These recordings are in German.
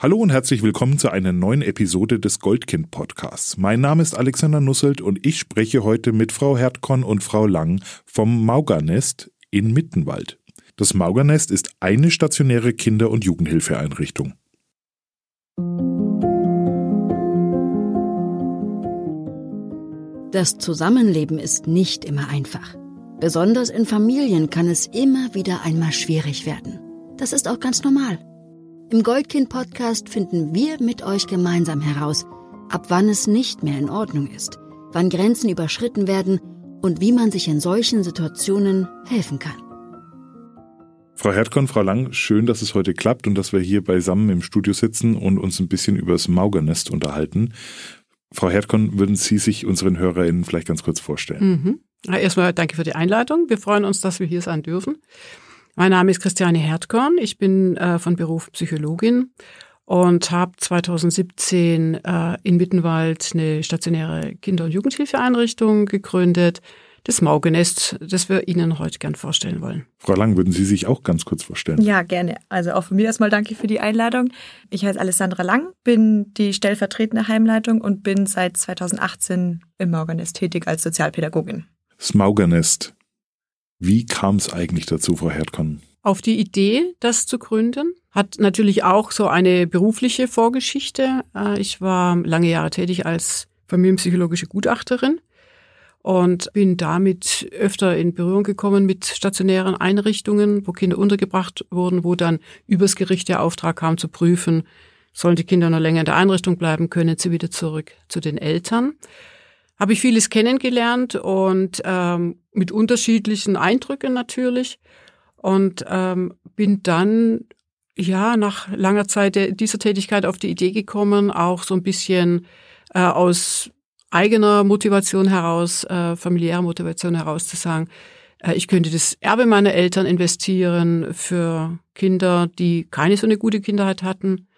Hallo und herzlich willkommen zu einer neuen Episode des Goldkind Podcasts. Mein Name ist Alexander Nusselt und ich spreche heute mit Frau Hertkon und Frau Lang vom Maugernest in Mittenwald. Das Maugernest ist eine stationäre Kinder- und Jugendhilfeeinrichtung. Das Zusammenleben ist nicht immer einfach. Besonders in Familien kann es immer wieder einmal schwierig werden. Das ist auch ganz normal. Im Goldkind-Podcast finden wir mit euch gemeinsam heraus, ab wann es nicht mehr in Ordnung ist, wann Grenzen überschritten werden und wie man sich in solchen Situationen helfen kann. Frau Herdkorn, Frau Lang, schön, dass es heute klappt und dass wir hier beisammen im Studio sitzen und uns ein bisschen über das Maugernest unterhalten. Frau Herdkorn, würden Sie sich unseren HörerInnen vielleicht ganz kurz vorstellen? Mhm. Erstmal danke für die Einleitung. Wir freuen uns, dass wir hier sein dürfen. Mein Name ist Christiane Herdkorn. Ich bin äh, von Beruf Psychologin und habe 2017 äh, in Mittenwald eine stationäre Kinder- und Jugendhilfeeinrichtung gegründet, das Maugenest, das wir Ihnen heute gern vorstellen wollen. Frau Lang, würden Sie sich auch ganz kurz vorstellen? Ja, gerne. Also auch von mir erstmal danke für die Einladung. Ich heiße Alessandra Lang, bin die stellvertretende Heimleitung und bin seit 2018 im Maugernest tätig als Sozialpädagogin. Das Maugernest, wie kam es eigentlich dazu, Frau Herdkorn? Auf die Idee, das zu gründen, hat natürlich auch so eine berufliche Vorgeschichte. Äh, ich war lange Jahre tätig als familienpsychologische Gutachterin und bin damit öfter in Berührung gekommen mit stationären Einrichtungen, wo Kinder untergebracht wurden, wo dann übers Gericht der Auftrag kam zu prüfen, sollen die Kinder noch länger in der Einrichtung bleiben, können sie wieder zurück zu den Eltern habe ich vieles kennengelernt und ähm, mit unterschiedlichen Eindrücken natürlich. Und ähm, bin dann ja nach langer Zeit dieser Tätigkeit auf die Idee gekommen, auch so ein bisschen äh, aus eigener Motivation heraus, äh, familiärer Motivation heraus zu sagen, äh, ich könnte das Erbe meiner Eltern investieren für Kinder, die keine so eine gute Kindheit hatten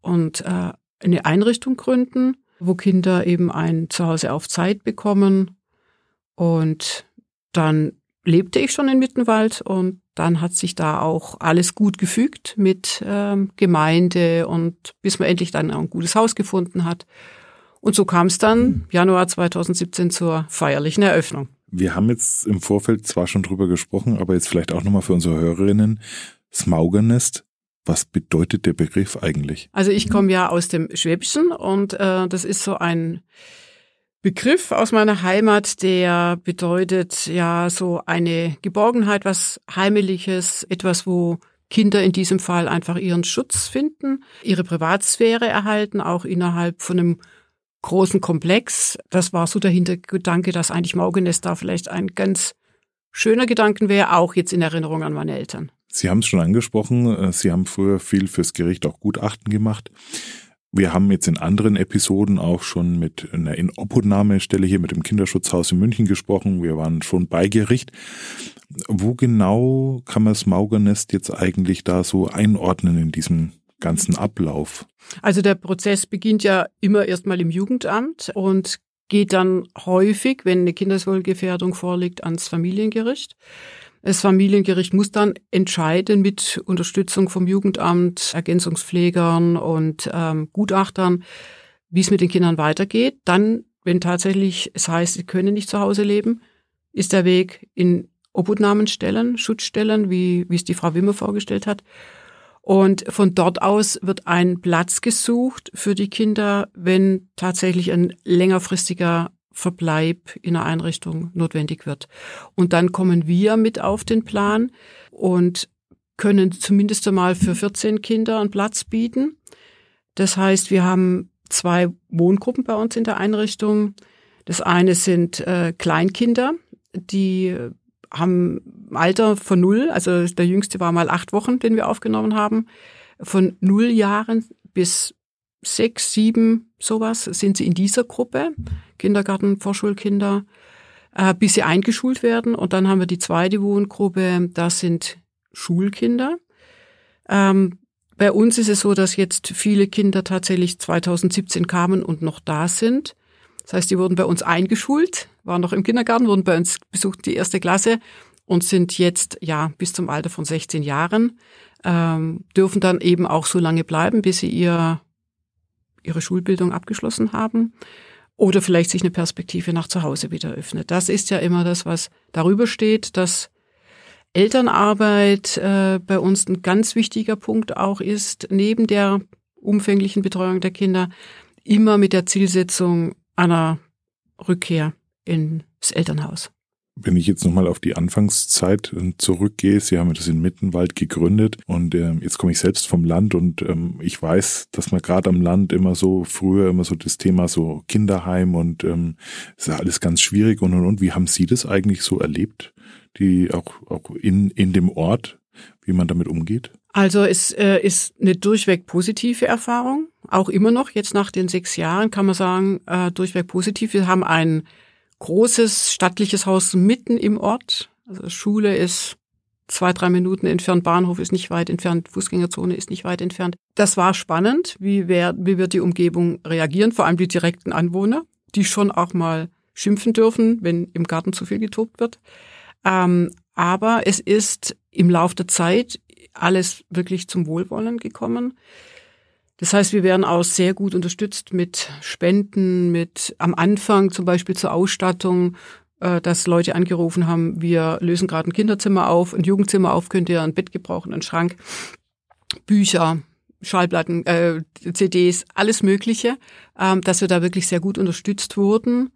und äh, eine Einrichtung gründen wo Kinder eben ein Zuhause auf Zeit bekommen. Und dann lebte ich schon in Mittenwald und dann hat sich da auch alles gut gefügt mit ähm, Gemeinde und bis man endlich dann ein gutes Haus gefunden hat. Und so kam es dann Januar 2017 zur feierlichen Eröffnung. Wir haben jetzt im Vorfeld zwar schon drüber gesprochen, aber jetzt vielleicht auch nochmal für unsere Hörerinnen. Das Maugernest, was bedeutet der Begriff eigentlich? Also ich komme ja aus dem Schwäbischen und äh, das ist so ein Begriff aus meiner Heimat, der bedeutet ja so eine Geborgenheit, was Heimeliges, etwas, wo Kinder in diesem Fall einfach ihren Schutz finden, ihre Privatsphäre erhalten, auch innerhalb von einem großen Komplex. Das war so der Hintergedanke, dass eigentlich Maugenest da vielleicht ein ganz schöner Gedanken wäre, auch jetzt in Erinnerung an meine Eltern. Sie haben es schon angesprochen, äh, Sie haben früher viel fürs Gericht auch Gutachten gemacht. Wir haben jetzt in anderen Episoden auch schon mit einer Inobhutnahmestelle hier mit dem Kinderschutzhaus in München gesprochen. Wir waren schon bei Gericht. Wo genau kann man das Maugernest jetzt eigentlich da so einordnen in diesem ganzen Ablauf? Also der Prozess beginnt ja immer erstmal im Jugendamt und geht dann häufig, wenn eine Kindeswohlgefährdung vorliegt, ans Familiengericht. Das Familiengericht muss dann entscheiden mit Unterstützung vom Jugendamt, Ergänzungspflegern und ähm, Gutachtern, wie es mit den Kindern weitergeht. Dann, wenn tatsächlich es heißt, sie können nicht zu Hause leben, ist der Weg in Obhutnahmenstellen, Schutzstellen, wie, wie es die Frau Wimmer vorgestellt hat. Und von dort aus wird ein Platz gesucht für die Kinder, wenn tatsächlich ein längerfristiger Verbleib in einer Einrichtung notwendig wird. Und dann kommen wir mit auf den Plan und können zumindest einmal für 14 Kinder einen Platz bieten. Das heißt, wir haben zwei Wohngruppen bei uns in der Einrichtung. Das eine sind äh, Kleinkinder, die haben Alter von null, also der jüngste war mal acht Wochen, den wir aufgenommen haben, von null Jahren bis sechs, sieben, sowas sind sie in dieser Gruppe, Kindergarten, Vorschulkinder, äh, bis sie eingeschult werden. Und dann haben wir die zweite Wohngruppe, das sind Schulkinder. Ähm, bei uns ist es so, dass jetzt viele Kinder tatsächlich 2017 kamen und noch da sind. Das heißt, die wurden bei uns eingeschult, waren noch im Kindergarten, wurden bei uns besucht die erste Klasse und sind jetzt ja bis zum Alter von 16 Jahren ähm, dürfen dann eben auch so lange bleiben, bis sie ihr, ihre Schulbildung abgeschlossen haben oder vielleicht sich eine Perspektive nach zu Hause wieder öffnet. Das ist ja immer das, was darüber steht, dass Elternarbeit äh, bei uns ein ganz wichtiger Punkt auch ist, neben der umfänglichen Betreuung der Kinder, immer mit der Zielsetzung einer Rückkehr ins Elternhaus. Wenn ich jetzt nochmal auf die Anfangszeit äh, zurückgehe, Sie haben das in Mittenwald gegründet und äh, jetzt komme ich selbst vom Land und ähm, ich weiß, dass man gerade am Land immer so früher immer so das Thema so Kinderheim und ähm, ist ja alles ganz schwierig und und und. Wie haben Sie das eigentlich so erlebt, die auch auch in in dem Ort, wie man damit umgeht? Also es äh, ist eine durchweg positive Erfahrung, auch immer noch jetzt nach den sechs Jahren kann man sagen äh, durchweg positiv. Wir haben ein großes stattliches Haus mitten im Ort. Also Schule ist zwei, drei Minuten entfernt, Bahnhof ist nicht weit entfernt, Fußgängerzone ist nicht weit entfernt. Das war spannend. Wie, wer, wie wird die Umgebung reagieren? Vor allem die direkten Anwohner, die schon auch mal schimpfen dürfen, wenn im Garten zu viel getobt wird. Ähm, aber es ist im Lauf der Zeit alles wirklich zum Wohlwollen gekommen. Das heißt, wir werden auch sehr gut unterstützt mit Spenden, mit am Anfang zum Beispiel zur Ausstattung, äh, dass Leute angerufen haben, wir lösen gerade ein Kinderzimmer auf, ein Jugendzimmer auf, könnt ihr ein Bett gebrauchen, einen Schrank, Bücher, Schallplatten, äh, CDs, alles Mögliche, äh, dass wir da wirklich sehr gut unterstützt wurden.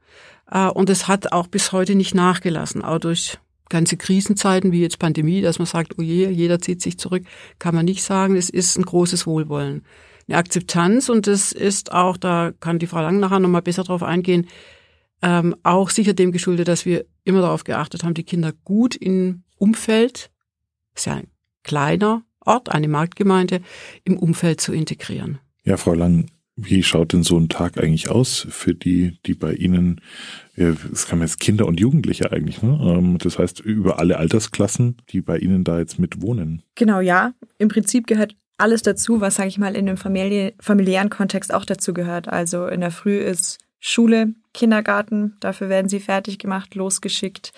Äh, und es hat auch bis heute nicht nachgelassen, auch durch ganze Krisenzeiten wie jetzt Pandemie, dass man sagt, oh je, jeder zieht sich zurück, kann man nicht sagen. Es ist ein großes Wohlwollen eine Akzeptanz und das ist auch, da kann die Frau Lang nachher nochmal besser drauf eingehen, ähm, auch sicher dem geschuldet, dass wir immer darauf geachtet haben, die Kinder gut im Umfeld, ist ja ein kleiner Ort, eine Marktgemeinde, im Umfeld zu integrieren. Ja, Frau Lang, wie schaut denn so ein Tag eigentlich aus für die, die bei Ihnen, es kann man jetzt Kinder und Jugendliche eigentlich, ne? Ähm, das heißt über alle Altersklassen, die bei Ihnen da jetzt mit wohnen? Genau, ja. Im Prinzip gehört alles dazu, was, sage ich mal, in dem Familie, familiären Kontext auch dazu gehört. Also in der Früh ist Schule, Kindergarten, dafür werden sie fertig gemacht, losgeschickt.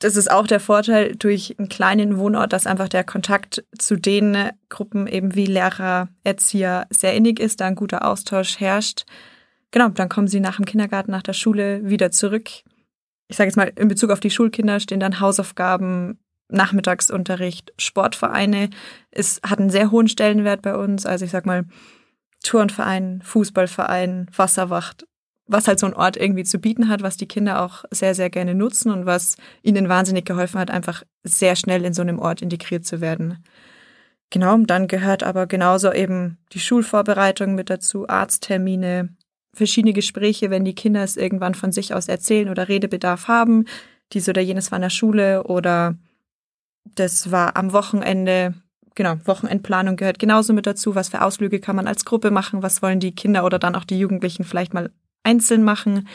Das ist auch der Vorteil durch einen kleinen Wohnort, dass einfach der Kontakt zu den Gruppen eben wie Lehrer, Erzieher sehr innig ist, da ein guter Austausch herrscht. Genau, dann kommen sie nach dem Kindergarten, nach der Schule wieder zurück. Ich sage jetzt mal, in Bezug auf die Schulkinder stehen dann Hausaufgaben, Nachmittagsunterricht, Sportvereine. Es hat einen sehr hohen Stellenwert bei uns. Also ich sag mal, Turnverein, Fußballverein, Wasserwacht, was halt so ein Ort irgendwie zu bieten hat, was die Kinder auch sehr, sehr gerne nutzen und was ihnen wahnsinnig geholfen hat, einfach sehr schnell in so einem Ort integriert zu werden. Genau, dann gehört aber genauso eben die Schulvorbereitung mit dazu, Arzttermine, verschiedene Gespräche, wenn die Kinder es irgendwann von sich aus erzählen oder Redebedarf haben, dies oder jenes in der Schule oder das war am Wochenende, genau, Wochenendplanung gehört genauso mit dazu. Was für Ausflüge kann man als Gruppe machen? Was wollen die Kinder oder dann auch die Jugendlichen vielleicht mal einzeln machen?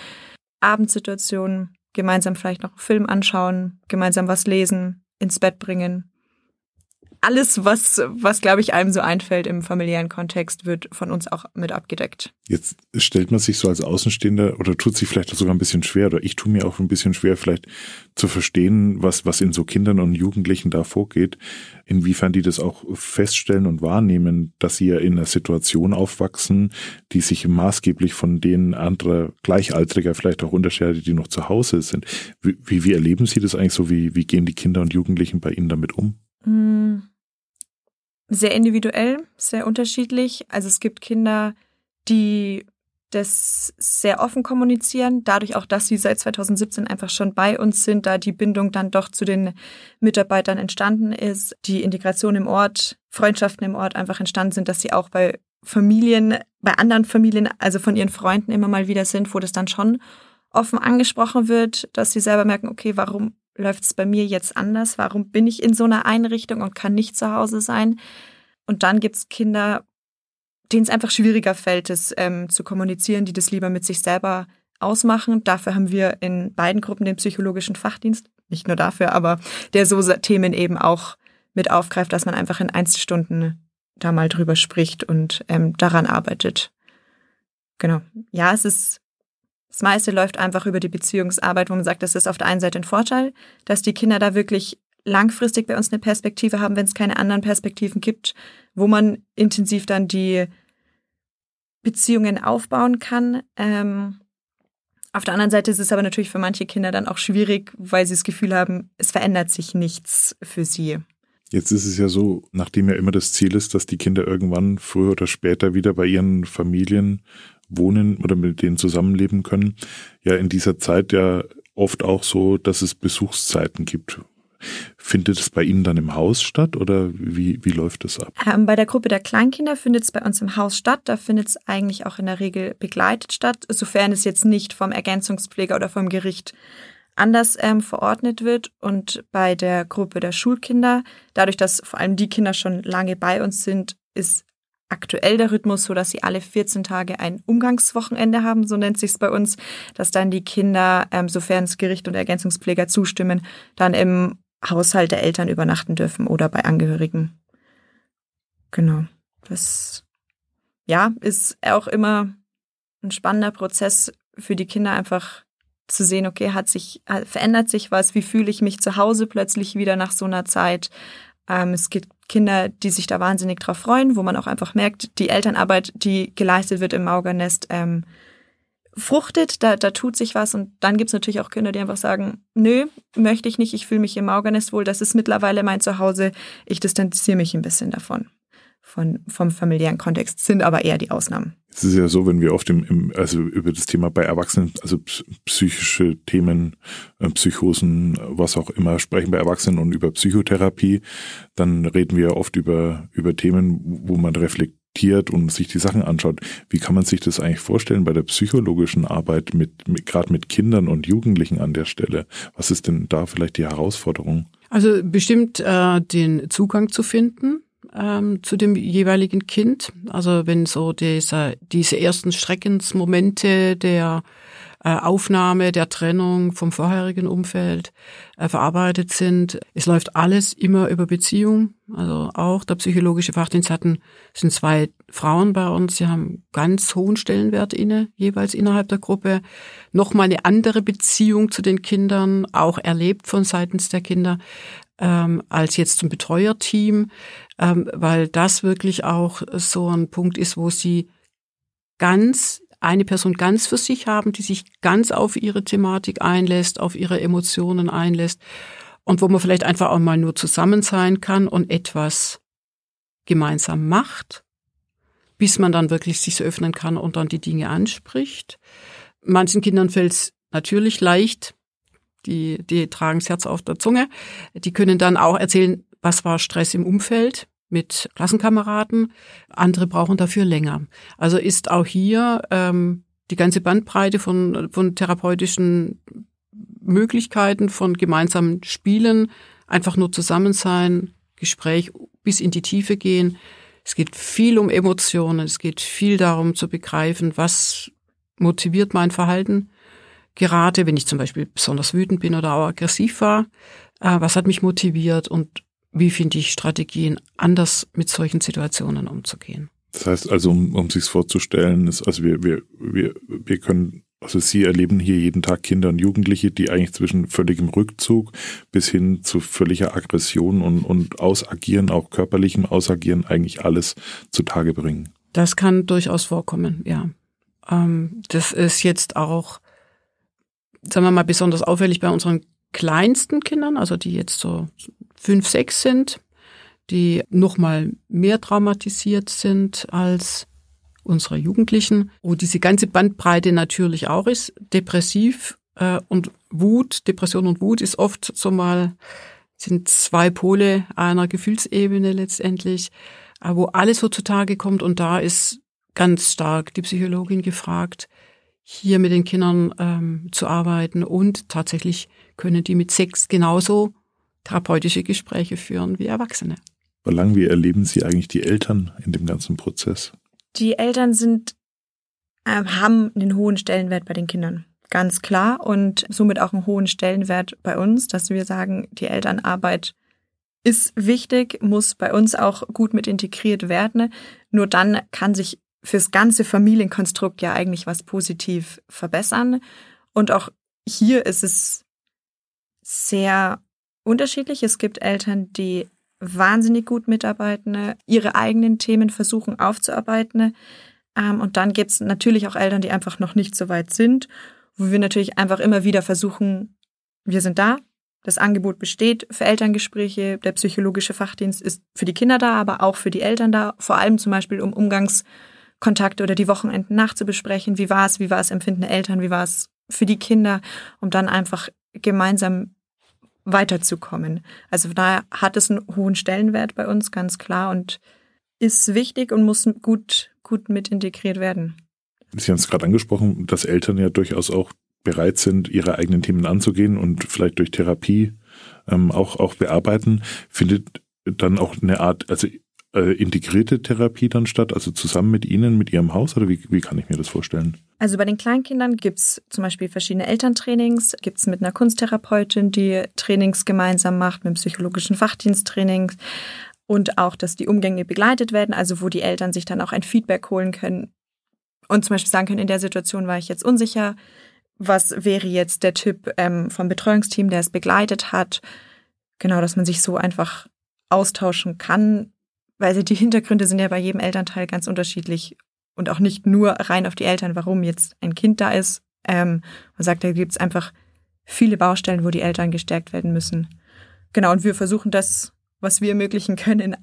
Abendsituationen, gemeinsam vielleicht noch einen Film anschauen, gemeinsam was lesen, ins Bett bringen alles, was, was glaube ich, einem so einfällt im familiären Kontext, wird von uns auch mit abgedeckt. Jetzt stellt man sich so als Außenstehender oder tut sich vielleicht sogar ein bisschen schwer oder ich tue mir auch ein bisschen schwer, vielleicht zu verstehen, was, was in so Kindern und Jugendlichen da vorgeht, inwiefern die das auch feststellen und wahrnehmen, dass sie ja in einer Situation aufwachsen, die sich maßgeblich von denen anderer Gleichaltriger vielleicht auch unterscheidet, die noch zu Hause sind. Wie, wie erleben Sie das eigentlich so? Wie, wie gehen die Kinder und Jugendlichen bei Ihnen damit um? Hm sehr individuell, sehr unterschiedlich. Also es gibt Kinder, die das sehr offen kommunizieren, dadurch auch, dass sie seit 2017 einfach schon bei uns sind, da die Bindung dann doch zu den Mitarbeitern entstanden ist, die Integration im Ort, Freundschaften im Ort einfach entstanden sind, dass sie auch bei Familien, bei anderen Familien, also von ihren Freunden immer mal wieder sind, wo das dann schon offen angesprochen wird, dass sie selber merken, okay, warum läuft es bei mir jetzt anders? Warum bin ich in so einer Einrichtung und kann nicht zu Hause sein? Und dann gibt es Kinder, denen es einfach schwieriger fällt, es ähm, zu kommunizieren, die das lieber mit sich selber ausmachen. Dafür haben wir in beiden Gruppen den psychologischen Fachdienst. Nicht nur dafür, aber der so Themen eben auch mit aufgreift, dass man einfach in Einzelstunden da mal drüber spricht und ähm, daran arbeitet. Genau. Ja, es ist das meiste läuft einfach über die Beziehungsarbeit, wo man sagt, das ist auf der einen Seite ein Vorteil, dass die Kinder da wirklich langfristig bei uns eine Perspektive haben, wenn es keine anderen Perspektiven gibt, wo man intensiv dann die Beziehungen aufbauen kann. Ähm, auf der anderen Seite ist es aber natürlich für manche Kinder dann auch schwierig, weil sie das Gefühl haben, es verändert sich nichts für sie. Jetzt ist es ja so, nachdem ja immer das Ziel ist, dass die Kinder irgendwann früher oder später wieder bei ihren Familien wohnen oder mit denen zusammenleben können, ja in dieser Zeit ja oft auch so, dass es Besuchszeiten gibt, Findet es bei Ihnen dann im Haus statt oder wie, wie läuft das ab? Ähm, bei der Gruppe der Kleinkinder findet es bei uns im Haus statt. Da findet es eigentlich auch in der Regel begleitet statt, sofern es jetzt nicht vom Ergänzungspfleger oder vom Gericht anders ähm, verordnet wird. Und bei der Gruppe der Schulkinder, dadurch, dass vor allem die Kinder schon lange bei uns sind, ist aktuell der Rhythmus so, dass sie alle 14 Tage ein Umgangswochenende haben, so nennt sich es bei uns, dass dann die Kinder, ähm, sofern es Gericht und Ergänzungspfleger zustimmen, dann im Haushalt der Eltern übernachten dürfen oder bei Angehörigen. Genau. Das, ja, ist auch immer ein spannender Prozess für die Kinder einfach zu sehen, okay, hat sich, verändert sich was, wie fühle ich mich zu Hause plötzlich wieder nach so einer Zeit. Ähm, es gibt Kinder, die sich da wahnsinnig drauf freuen, wo man auch einfach merkt, die Elternarbeit, die geleistet wird im Maugernest, ähm, fruchtet, da, da tut sich was. Und dann gibt's natürlich auch Kinder, die einfach sagen, nö, möchte ich nicht, ich fühle mich im Maugernest wohl, das ist mittlerweile mein Zuhause, ich distanziere mich ein bisschen davon. Von, vom familiären Kontext sind aber eher die Ausnahmen. Es ist ja so, wenn wir oft im, im also über das Thema bei Erwachsenen, also psychische Themen, äh, Psychosen, was auch immer sprechen bei Erwachsenen und über Psychotherapie, dann reden wir oft über, über Themen, wo man reflektiert und sich die Sachen anschaut. Wie kann man sich das eigentlich vorstellen bei der psychologischen Arbeit mit, mit gerade mit Kindern und Jugendlichen an der Stelle? Was ist denn da vielleicht die Herausforderung? Also bestimmt äh, den Zugang zu finden ähm, zu dem jeweiligen Kind. Also wenn so dieser, diese ersten Schreckensmomente der äh, Aufnahme der Trennung vom vorherigen Umfeld äh, verarbeitet sind. Es läuft alles immer über Beziehung. Also auch der psychologische Fachdienst hatten, sind zwei Frauen bei uns, sie haben ganz hohen Stellenwert inne, jeweils innerhalb der Gruppe. Nochmal eine andere Beziehung zu den Kindern, auch erlebt von seitens der Kinder, ähm, als jetzt zum Betreuerteam, ähm, weil das wirklich auch so ein Punkt ist, wo sie ganz eine Person ganz für sich haben, die sich ganz auf ihre Thematik einlässt, auf ihre Emotionen einlässt und wo man vielleicht einfach auch mal nur zusammen sein kann und etwas gemeinsam macht, bis man dann wirklich sich so öffnen kann und dann die Dinge anspricht. Manchen Kindern fällt es natürlich leicht, die, die tragen das Herz auf der Zunge. Die können dann auch erzählen, was war Stress im Umfeld, mit Klassenkameraden. Andere brauchen dafür länger. Also ist auch hier ähm, die ganze Bandbreite von, von therapeutischen Möglichkeiten, von gemeinsamen Spielen, einfach nur zusammen sein, Gespräch bis in die Tiefe gehen. Es geht viel um Emotionen, es geht viel darum zu begreifen, was motiviert mein Verhalten. Gerade wenn ich zum Beispiel besonders wütend bin oder auch aggressiv war, äh, was hat mich motiviert und wie finde ich Strategien, anders mit solchen Situationen umzugehen. Das heißt also, um, um sich vorzustellen, ist, also wir, wir, wir, wir können, also Sie erleben hier jeden Tag Kinder und Jugendliche, die eigentlich zwischen völligem Rückzug bis hin zu völliger Aggression und, und Ausagieren, auch körperlichem Ausagieren, eigentlich alles zutage bringen. Das kann durchaus vorkommen, ja. Ähm, das ist jetzt auch, sagen wir mal, besonders auffällig bei unseren kleinsten Kindern, also die jetzt so fünf, sechs sind, die noch mal mehr traumatisiert sind als unsere Jugendlichen, wo diese ganze Bandbreite natürlich auch ist. Depressiv äh, und Wut, Depression und Wut ist oft so mal, sind zwei Pole einer Gefühlsebene letztendlich, äh, wo alles so zutage kommt und da ist ganz stark die Psychologin gefragt, hier mit den Kindern ähm, zu arbeiten und tatsächlich können die mit Sex genauso therapeutische Gespräche führen wie Erwachsene. Lang, wie erleben Sie eigentlich die Eltern in dem ganzen Prozess? Die Eltern sind, äh, haben einen hohen Stellenwert bei den Kindern. Ganz klar und somit auch einen hohen Stellenwert bei uns, dass wir sagen, die Elternarbeit ist wichtig, muss bei uns auch gut mit integriert werden. Nur dann kann sich fürs ganze Familienkonstrukt ja eigentlich was positiv verbessern. Und auch hier ist es sehr unterschiedlich. Es gibt Eltern, die wahnsinnig gut mitarbeiten, ihre eigenen Themen versuchen aufzuarbeiten. Ähm, und dann gibt es natürlich auch Eltern, die einfach noch nicht so weit sind, wo wir natürlich einfach immer wieder versuchen, wir sind da, das Angebot besteht für Elterngespräche, der psychologische Fachdienst ist für die Kinder da, aber auch für die Eltern da, vor allem zum Beispiel um Umgangskontakte oder die Wochenenden nachzubesprechen. Wie war es, wie war es empfindende Eltern, wie war es für die Kinder, um dann einfach gemeinsam weiterzukommen. Also von daher hat es einen hohen Stellenwert bei uns, ganz klar, und ist wichtig und muss gut, gut mit integriert werden. Sie haben es gerade angesprochen, dass Eltern ja durchaus auch bereit sind, ihre eigenen Themen anzugehen und vielleicht durch Therapie ähm, auch, auch bearbeiten. Findet dann auch eine Art, also äh, integrierte Therapie dann statt, also zusammen mit Ihnen, mit Ihrem Haus? Oder wie, wie kann ich mir das vorstellen? Also bei den Kleinkindern gibt's zum Beispiel verschiedene Elterntrainings, gibt's mit einer Kunsttherapeutin, die Trainings gemeinsam macht, mit einem psychologischen Fachdiensttrainings und auch, dass die Umgänge begleitet werden, also wo die Eltern sich dann auch ein Feedback holen können. Und zum Beispiel sagen können, in der Situation war ich jetzt unsicher, was wäre jetzt der Tipp ähm, vom Betreuungsteam, der es begleitet hat. Genau, dass man sich so einfach austauschen kann, weil die Hintergründe sind ja bei jedem Elternteil ganz unterschiedlich und auch nicht nur rein auf die Eltern, warum jetzt ein Kind da ist. Ähm, man sagt, da gibt es einfach viele Baustellen, wo die Eltern gestärkt werden müssen. Genau, und wir versuchen das, was wir ermöglichen können,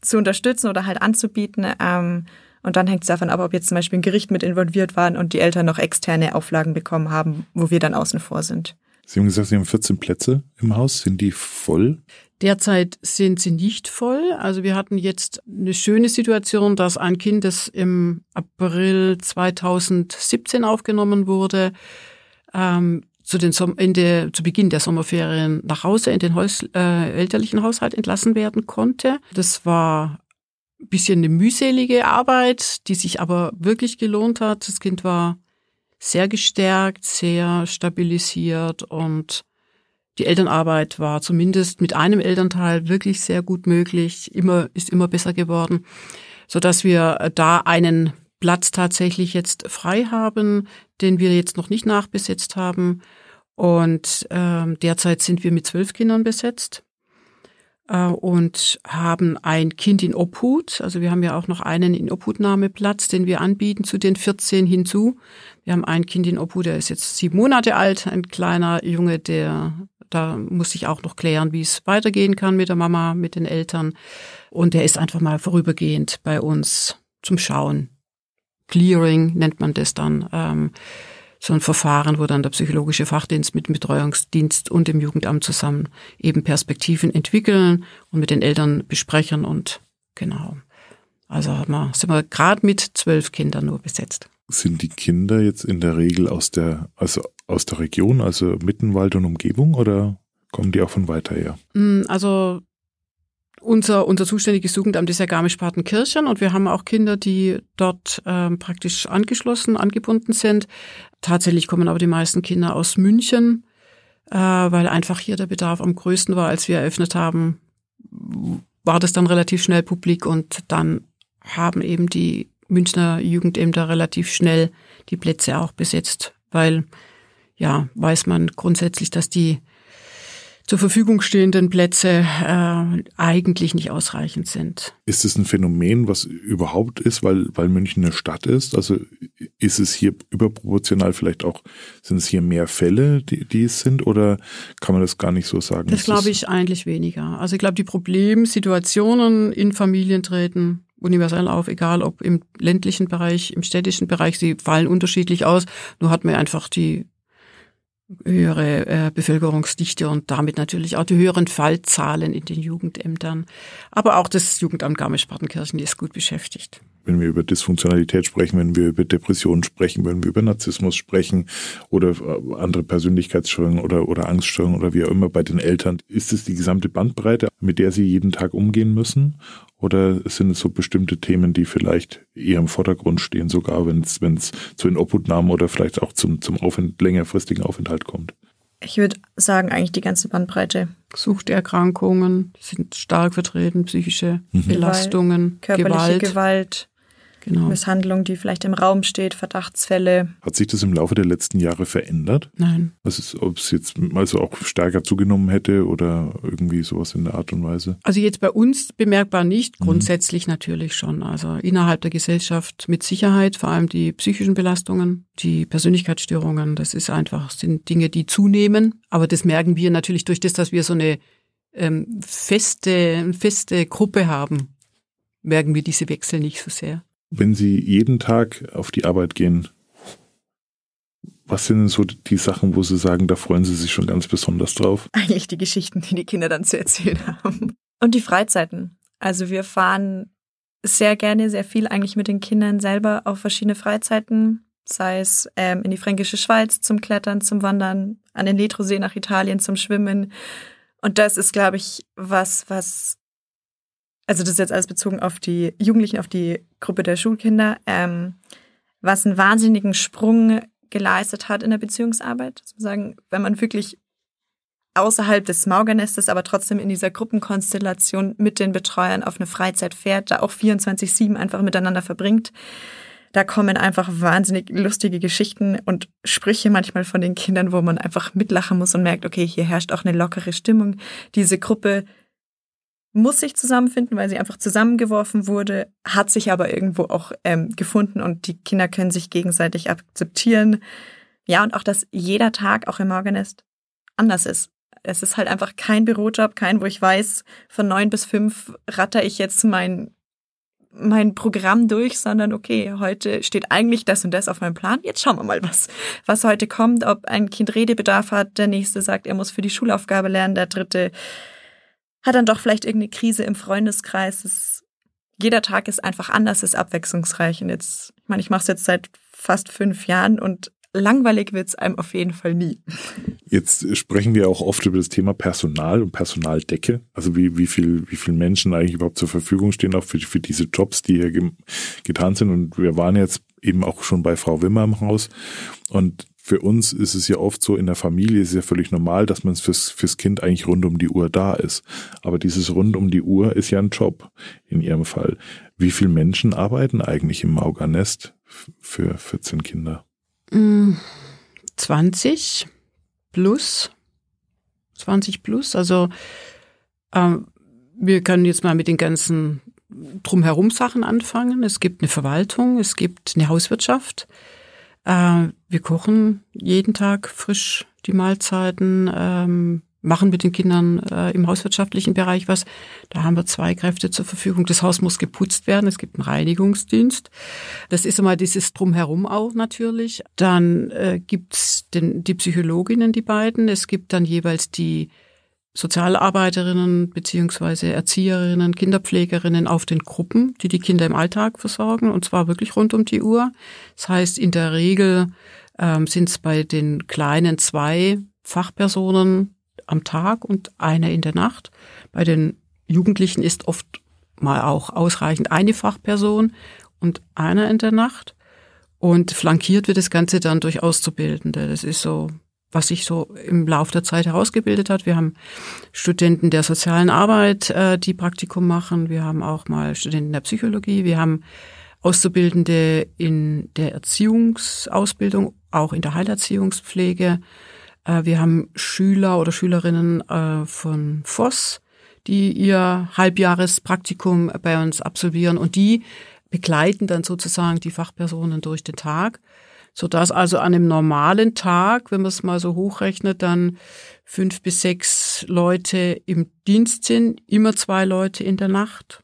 zu unterstützen oder halt anzubieten. Ähm, und dann hängt es davon ab, ob jetzt zum Beispiel ein Gericht mit involviert waren und die Eltern noch externe Auflagen bekommen haben, wo wir dann außen vor sind. Sie haben gesagt, Sie haben 14 Plätze im Haus. Sind die voll? Derzeit sind sie nicht voll. Also wir hatten jetzt eine schöne Situation, dass ein Kind, das im April 2017 aufgenommen wurde, ähm, zu, den Som Ende, zu Beginn der Sommerferien nach Hause in den Haus, äh, elterlichen Haushalt entlassen werden konnte. Das war ein bisschen eine mühselige Arbeit, die sich aber wirklich gelohnt hat. Das Kind war sehr gestärkt, sehr stabilisiert und die Elternarbeit war zumindest mit einem Elternteil wirklich sehr gut möglich, immer, ist immer besser geworden, so dass wir da einen Platz tatsächlich jetzt frei haben, den wir jetzt noch nicht nachbesetzt haben. Und äh, derzeit sind wir mit zwölf Kindern besetzt äh, und haben ein Kind in Obhut. Also wir haben ja auch noch einen in Obhutnahmeplatz, den wir anbieten zu den 14 hinzu. Wir haben ein Kind in Obhut, der ist jetzt sieben Monate alt, ein kleiner Junge, der da muss ich auch noch klären, wie es weitergehen kann mit der Mama, mit den Eltern. Und der ist einfach mal vorübergehend bei uns zum Schauen. Clearing nennt man das dann. Ähm, so ein Verfahren, wo dann der psychologische Fachdienst mit dem Betreuungsdienst und dem Jugendamt zusammen eben Perspektiven entwickeln und mit den Eltern besprechen und genau. Also haben wir, sind wir gerade mit zwölf Kindern nur besetzt. Sind die Kinder jetzt in der Regel aus der, also aus der Region, also Mittenwald und Umgebung oder kommen die auch von weiter her? Mm, also unser, unser zuständiges Jugendamt ist ja Garmisch-Partenkirchen und wir haben auch Kinder, die dort ähm, praktisch angeschlossen, angebunden sind. Tatsächlich kommen aber die meisten Kinder aus München, äh, weil einfach hier der Bedarf am größten war, als wir eröffnet haben, war das dann relativ schnell publik und dann haben eben die Münchner Jugendämter relativ schnell die Plätze auch besetzt, weil ja, weiß man grundsätzlich, dass die zur Verfügung stehenden Plätze äh, eigentlich nicht ausreichend sind. Ist es ein Phänomen, was überhaupt ist, weil, weil München eine Stadt ist? Also ist es hier überproportional vielleicht auch, sind es hier mehr Fälle, die, die es sind, oder kann man das gar nicht so sagen? Das glaube ich eigentlich weniger. Also ich glaube, die Problemsituationen in Familien treten universell auf, egal ob im ländlichen Bereich, im städtischen Bereich, sie fallen unterschiedlich aus. Nur hat man einfach die höhere äh, Bevölkerungsdichte und damit natürlich auch die höheren Fallzahlen in den Jugendämtern. Aber auch das Jugendamt Garmisch-Partenkirchen ist gut beschäftigt. Wenn wir über Dysfunktionalität sprechen, wenn wir über Depressionen sprechen, wenn wir über Narzissmus sprechen oder äh, andere Persönlichkeitsstörungen oder, oder Angststörungen oder wie auch immer bei den Eltern, ist es die gesamte Bandbreite, mit der sie jeden Tag umgehen müssen? Oder sind es so bestimmte Themen, die vielleicht eher im Vordergrund stehen, sogar wenn es zu den Obhutnahmen oder vielleicht auch zum, zum Aufent längerfristigen Aufenthalt kommt? Ich würde sagen, eigentlich die ganze Bandbreite. Suchterkrankungen sind stark vertreten, psychische mhm. Belastungen, körperliche Gewalt. Gewalt. Genau. Misshandlung, die vielleicht im Raum steht, Verdachtsfälle. Hat sich das im Laufe der letzten Jahre verändert? Nein. Was ist, ob es jetzt also auch stärker zugenommen hätte oder irgendwie sowas in der Art und Weise? Also jetzt bei uns bemerkbar nicht, grundsätzlich mhm. natürlich schon. Also innerhalb der Gesellschaft mit Sicherheit, vor allem die psychischen Belastungen, die Persönlichkeitsstörungen, das ist einfach, sind Dinge, die zunehmen. Aber das merken wir natürlich durch das, dass wir so eine ähm, feste, feste Gruppe haben, merken wir diese Wechsel nicht so sehr wenn Sie jeden Tag auf die Arbeit gehen, was sind denn so die Sachen, wo Sie sagen, da freuen Sie sich schon ganz besonders drauf? Eigentlich die Geschichten, die die Kinder dann zu erzählen haben. Und die Freizeiten. Also wir fahren sehr gerne, sehr viel eigentlich mit den Kindern selber auf verschiedene Freizeiten, sei es ähm, in die fränkische Schweiz zum Klettern, zum Wandern, an den Letrosee nach Italien zum Schwimmen. Und das ist, glaube ich, was, was also das ist jetzt alles bezogen auf die Jugendlichen, auf die Gruppe der Schulkinder, ähm, was einen wahnsinnigen Sprung geleistet hat in der Beziehungsarbeit. Sagen, wenn man wirklich außerhalb des Maugernestes, aber trotzdem in dieser Gruppenkonstellation mit den Betreuern auf eine Freizeit fährt, da auch 24-7 einfach miteinander verbringt. Da kommen einfach wahnsinnig lustige Geschichten und Sprüche manchmal von den Kindern, wo man einfach mitlachen muss und merkt, okay, hier herrscht auch eine lockere Stimmung. Diese Gruppe muss sich zusammenfinden, weil sie einfach zusammengeworfen wurde, hat sich aber irgendwo auch ähm, gefunden und die Kinder können sich gegenseitig akzeptieren. Ja, und auch, dass jeder Tag auch im Morgenest anders ist. Es ist halt einfach kein Bürojob, kein, wo ich weiß, von neun bis fünf ratter ich jetzt mein, mein Programm durch, sondern okay, heute steht eigentlich das und das auf meinem Plan. Jetzt schauen wir mal, was, was heute kommt, ob ein Kind Redebedarf hat, der nächste sagt, er muss für die Schulaufgabe lernen, der dritte hat dann doch vielleicht irgendeine Krise im Freundeskreis. Es, jeder Tag ist einfach anders, ist abwechslungsreich. Und jetzt, ich meine, ich mache es jetzt seit fast fünf Jahren und langweilig wird's einem auf jeden Fall nie. Jetzt sprechen wir auch oft über das Thema Personal und Personaldecke. Also wie, wie viel, wie viele Menschen eigentlich überhaupt zur Verfügung stehen, auch für, für diese Jobs, die hier getan sind. Und wir waren jetzt eben auch schon bei Frau Wimmer im Haus. Und für uns ist es ja oft so, in der Familie ist es ja völlig normal, dass man fürs, fürs Kind eigentlich rund um die Uhr da ist. Aber dieses rund um die Uhr ist ja ein Job in Ihrem Fall. Wie viele Menschen arbeiten eigentlich im Maugernest für 14 Kinder? 20 mm, plus. 20 plus. Also ähm, wir können jetzt mal mit den ganzen drumherum Sachen anfangen. Es gibt eine Verwaltung, es gibt eine Hauswirtschaft. Äh, wir kochen jeden Tag frisch die Mahlzeiten, ähm, machen mit den Kindern äh, im hauswirtschaftlichen Bereich was. Da haben wir zwei Kräfte zur Verfügung. Das Haus muss geputzt werden. Es gibt einen Reinigungsdienst. Das ist einmal dieses Drumherum auch natürlich. Dann äh, gibt's die Psychologinnen, die beiden. Es gibt dann jeweils die Sozialarbeiterinnen beziehungsweise Erzieherinnen, Kinderpflegerinnen auf den Gruppen, die die Kinder im Alltag versorgen und zwar wirklich rund um die Uhr. Das heißt, in der Regel ähm, sind es bei den kleinen zwei Fachpersonen am Tag und eine in der Nacht. Bei den Jugendlichen ist oft mal auch ausreichend eine Fachperson und einer in der Nacht. Und flankiert wird das Ganze dann durch Auszubildende. Das ist so was sich so im Laufe der Zeit herausgebildet hat. Wir haben Studenten der sozialen Arbeit, äh, die Praktikum machen. Wir haben auch mal Studenten der Psychologie. Wir haben Auszubildende in der Erziehungsausbildung, auch in der Heilerziehungspflege. Äh, wir haben Schüler oder Schülerinnen äh, von Voss, die ihr Halbjahrespraktikum bei uns absolvieren und die begleiten dann sozusagen die Fachpersonen durch den Tag sodass also an einem normalen Tag, wenn man es mal so hochrechnet, dann fünf bis sechs Leute im Dienst sind, immer zwei Leute in der Nacht.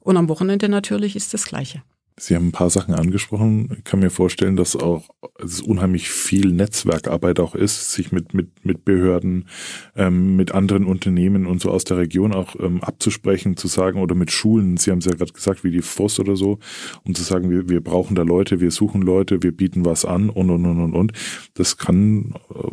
Und am Wochenende natürlich ist das Gleiche. Sie haben ein paar Sachen angesprochen. Ich kann mir vorstellen, dass auch es unheimlich viel Netzwerkarbeit auch ist, sich mit mit mit Behörden, ähm, mit anderen Unternehmen und so aus der Region auch ähm, abzusprechen, zu sagen oder mit Schulen. Sie haben es ja gerade gesagt, wie die FOS oder so, um zu sagen, wir wir brauchen da Leute, wir suchen Leute, wir bieten was an und und und und und. Das kann äh,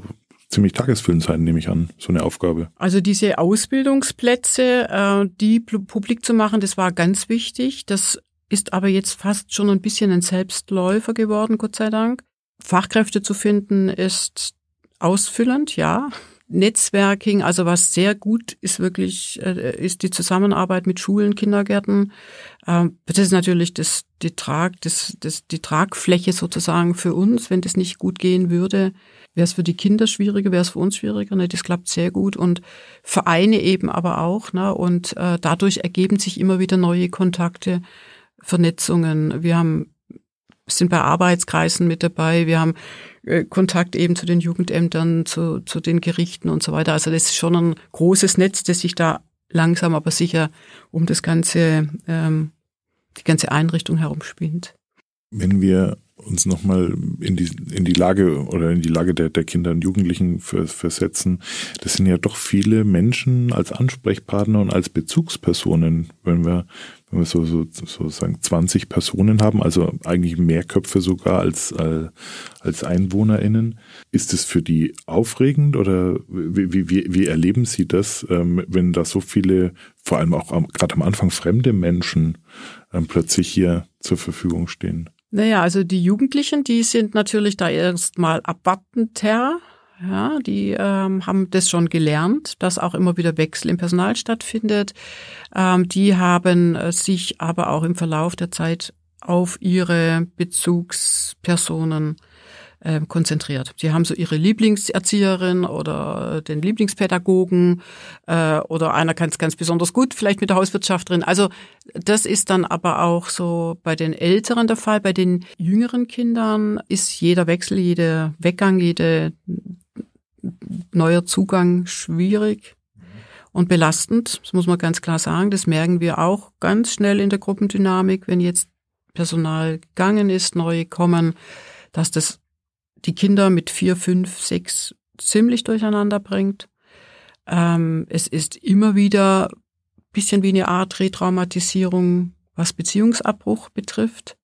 ziemlich tagesfüllend sein, nehme ich an, so eine Aufgabe. Also diese Ausbildungsplätze, äh, die publik zu machen, das war ganz wichtig. Das ist aber jetzt fast schon ein bisschen ein Selbstläufer geworden, Gott sei Dank. Fachkräfte zu finden ist ausfüllend, ja. Netzwerking, also was sehr gut ist wirklich, äh, ist die Zusammenarbeit mit Schulen, Kindergärten. Ähm, das ist natürlich das, die, Trag, das, das, die Tragfläche sozusagen für uns. Wenn das nicht gut gehen würde, wäre es für die Kinder schwieriger, wäre es für uns schwieriger. Ne? Das klappt sehr gut und Vereine eben aber auch. Ne? Und äh, dadurch ergeben sich immer wieder neue Kontakte, Vernetzungen. Wir haben sind bei Arbeitskreisen mit dabei. Wir haben äh, Kontakt eben zu den Jugendämtern, zu, zu den Gerichten und so weiter. Also das ist schon ein großes Netz, das sich da langsam aber sicher um das ganze, ähm, die ganze Einrichtung herumspinnt. Wenn wir uns nochmal in die, in die Lage oder in die Lage der, der Kinder und Jugendlichen versetzen, das sind ja doch viele Menschen als Ansprechpartner und als Bezugspersonen, wenn wir, wenn wir so, so, so sagen 20 Personen haben, also eigentlich mehr Köpfe sogar als, als EinwohnerInnen. Ist es für die aufregend oder wie, wie, wie erleben Sie das, ähm, wenn da so viele, vor allem auch gerade am Anfang fremde Menschen ähm, plötzlich hier zur Verfügung stehen? Naja, also die Jugendlichen, die sind natürlich da erstmal abwartender. Ja, die ähm, haben das schon gelernt, dass auch immer wieder Wechsel im Personal stattfindet. Ähm, die haben äh, sich aber auch im Verlauf der Zeit auf ihre Bezugspersonen äh, konzentriert. Sie haben so ihre Lieblingserzieherin oder den Lieblingspädagogen äh, oder einer kann es ganz besonders gut, vielleicht mit der Hauswirtschafterin. Also das ist dann aber auch so bei den Älteren der Fall. Bei den jüngeren Kindern ist jeder Wechsel, jeder Weggang, jede neuer Zugang schwierig und belastend. Das muss man ganz klar sagen. Das merken wir auch ganz schnell in der Gruppendynamik, wenn jetzt Personal gegangen ist, neue kommen, dass das die Kinder mit vier, fünf, sechs ziemlich durcheinander bringt. Ähm, es ist immer wieder bisschen wie eine Art Retraumatisierung, was Beziehungsabbruch betrifft.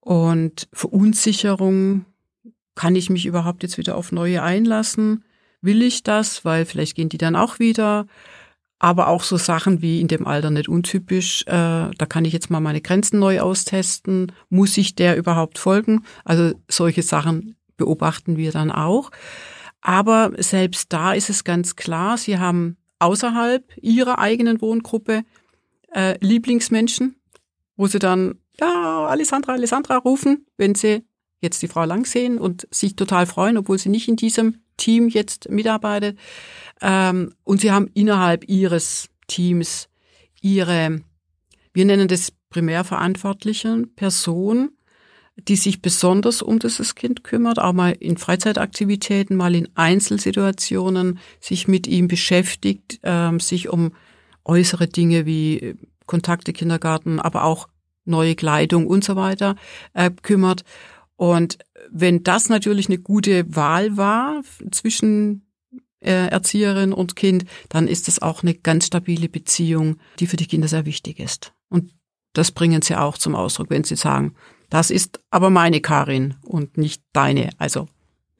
Und Verunsicherung, kann ich mich überhaupt jetzt wieder auf neue einlassen? Will ich das? Weil vielleicht gehen die dann auch wieder. Aber auch so Sachen wie in dem Alter nicht untypisch, äh, da kann ich jetzt mal meine Grenzen neu austesten. Muss ich der überhaupt folgen? Also solche Sachen beobachten wir dann auch. Aber selbst da ist es ganz klar, sie haben außerhalb ihrer eigenen Wohngruppe äh, Lieblingsmenschen, wo sie dann, ja, Alessandra, Alessandra rufen, wenn sie jetzt die Frau Lang sehen und sich total freuen, obwohl sie nicht in diesem Team jetzt mitarbeitet. Ähm, und sie haben innerhalb ihres Teams ihre, wir nennen das primärverantwortlichen Person, die sich besonders um dieses Kind kümmert, auch mal in Freizeitaktivitäten, mal in Einzelsituationen sich mit ihm beschäftigt, ähm, sich um äußere Dinge wie Kontakte, Kindergarten, aber auch neue Kleidung und so weiter äh, kümmert. Und wenn das natürlich eine gute Wahl war zwischen äh, Erzieherin und Kind, dann ist das auch eine ganz stabile Beziehung, die für die Kinder sehr wichtig ist. Und das bringen sie auch zum Ausdruck, wenn sie sagen, das ist aber meine Karin und nicht deine. Also,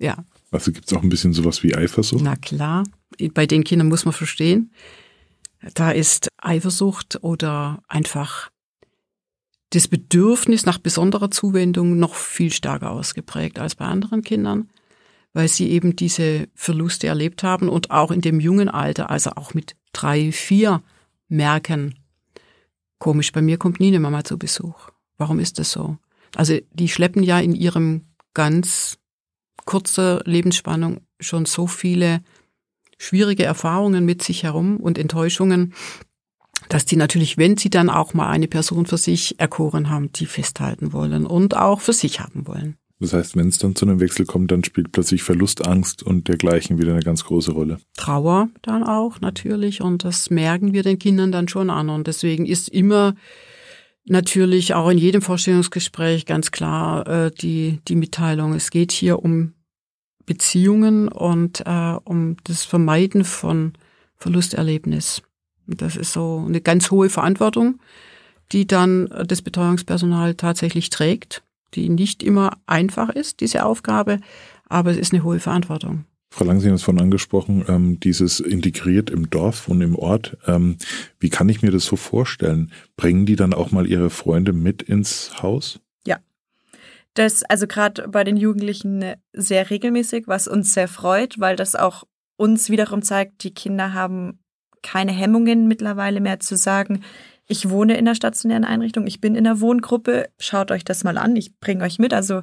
ja. Also gibt es auch ein bisschen sowas wie Eifersucht? Na klar, bei den Kindern muss man verstehen, da ist Eifersucht oder einfach das Bedürfnis nach besonderer Zuwendung noch viel stärker ausgeprägt als bei anderen Kindern, weil sie eben diese Verluste erlebt haben und auch in dem jungen Alter, also auch mit drei, vier, merken, komisch, bei mir kommt nie eine Mama zu Besuch. Warum ist das so? Also die schleppen ja in ihrem ganz kurzer Lebensspannung schon so viele schwierige Erfahrungen mit sich herum und Enttäuschungen, dass die natürlich, wenn sie dann auch mal eine Person für sich erkoren haben, die festhalten wollen und auch für sich haben wollen. Das heißt, wenn es dann zu einem Wechsel kommt, dann spielt plötzlich Verlustangst und dergleichen wieder eine ganz große Rolle. Trauer dann auch natürlich und das merken wir den Kindern dann schon an und deswegen ist immer natürlich auch in jedem Vorstellungsgespräch ganz klar äh, die, die Mitteilung. Es geht hier um Beziehungen und äh, um das Vermeiden von Verlusterlebnis. Das ist so eine ganz hohe Verantwortung, die dann das Betreuungspersonal tatsächlich trägt, die nicht immer einfach ist, diese Aufgabe, aber es ist eine hohe Verantwortung. Frau Lang, Sie haben es vorhin angesprochen, ähm, dieses integriert im Dorf und im Ort. Ähm, wie kann ich mir das so vorstellen? Bringen die dann auch mal ihre Freunde mit ins Haus? Ja. Das, also gerade bei den Jugendlichen sehr regelmäßig, was uns sehr freut, weil das auch uns wiederum zeigt, die Kinder haben keine Hemmungen mittlerweile mehr zu sagen, ich wohne in der stationären Einrichtung, ich bin in der Wohngruppe, schaut euch das mal an, ich bringe euch mit. Also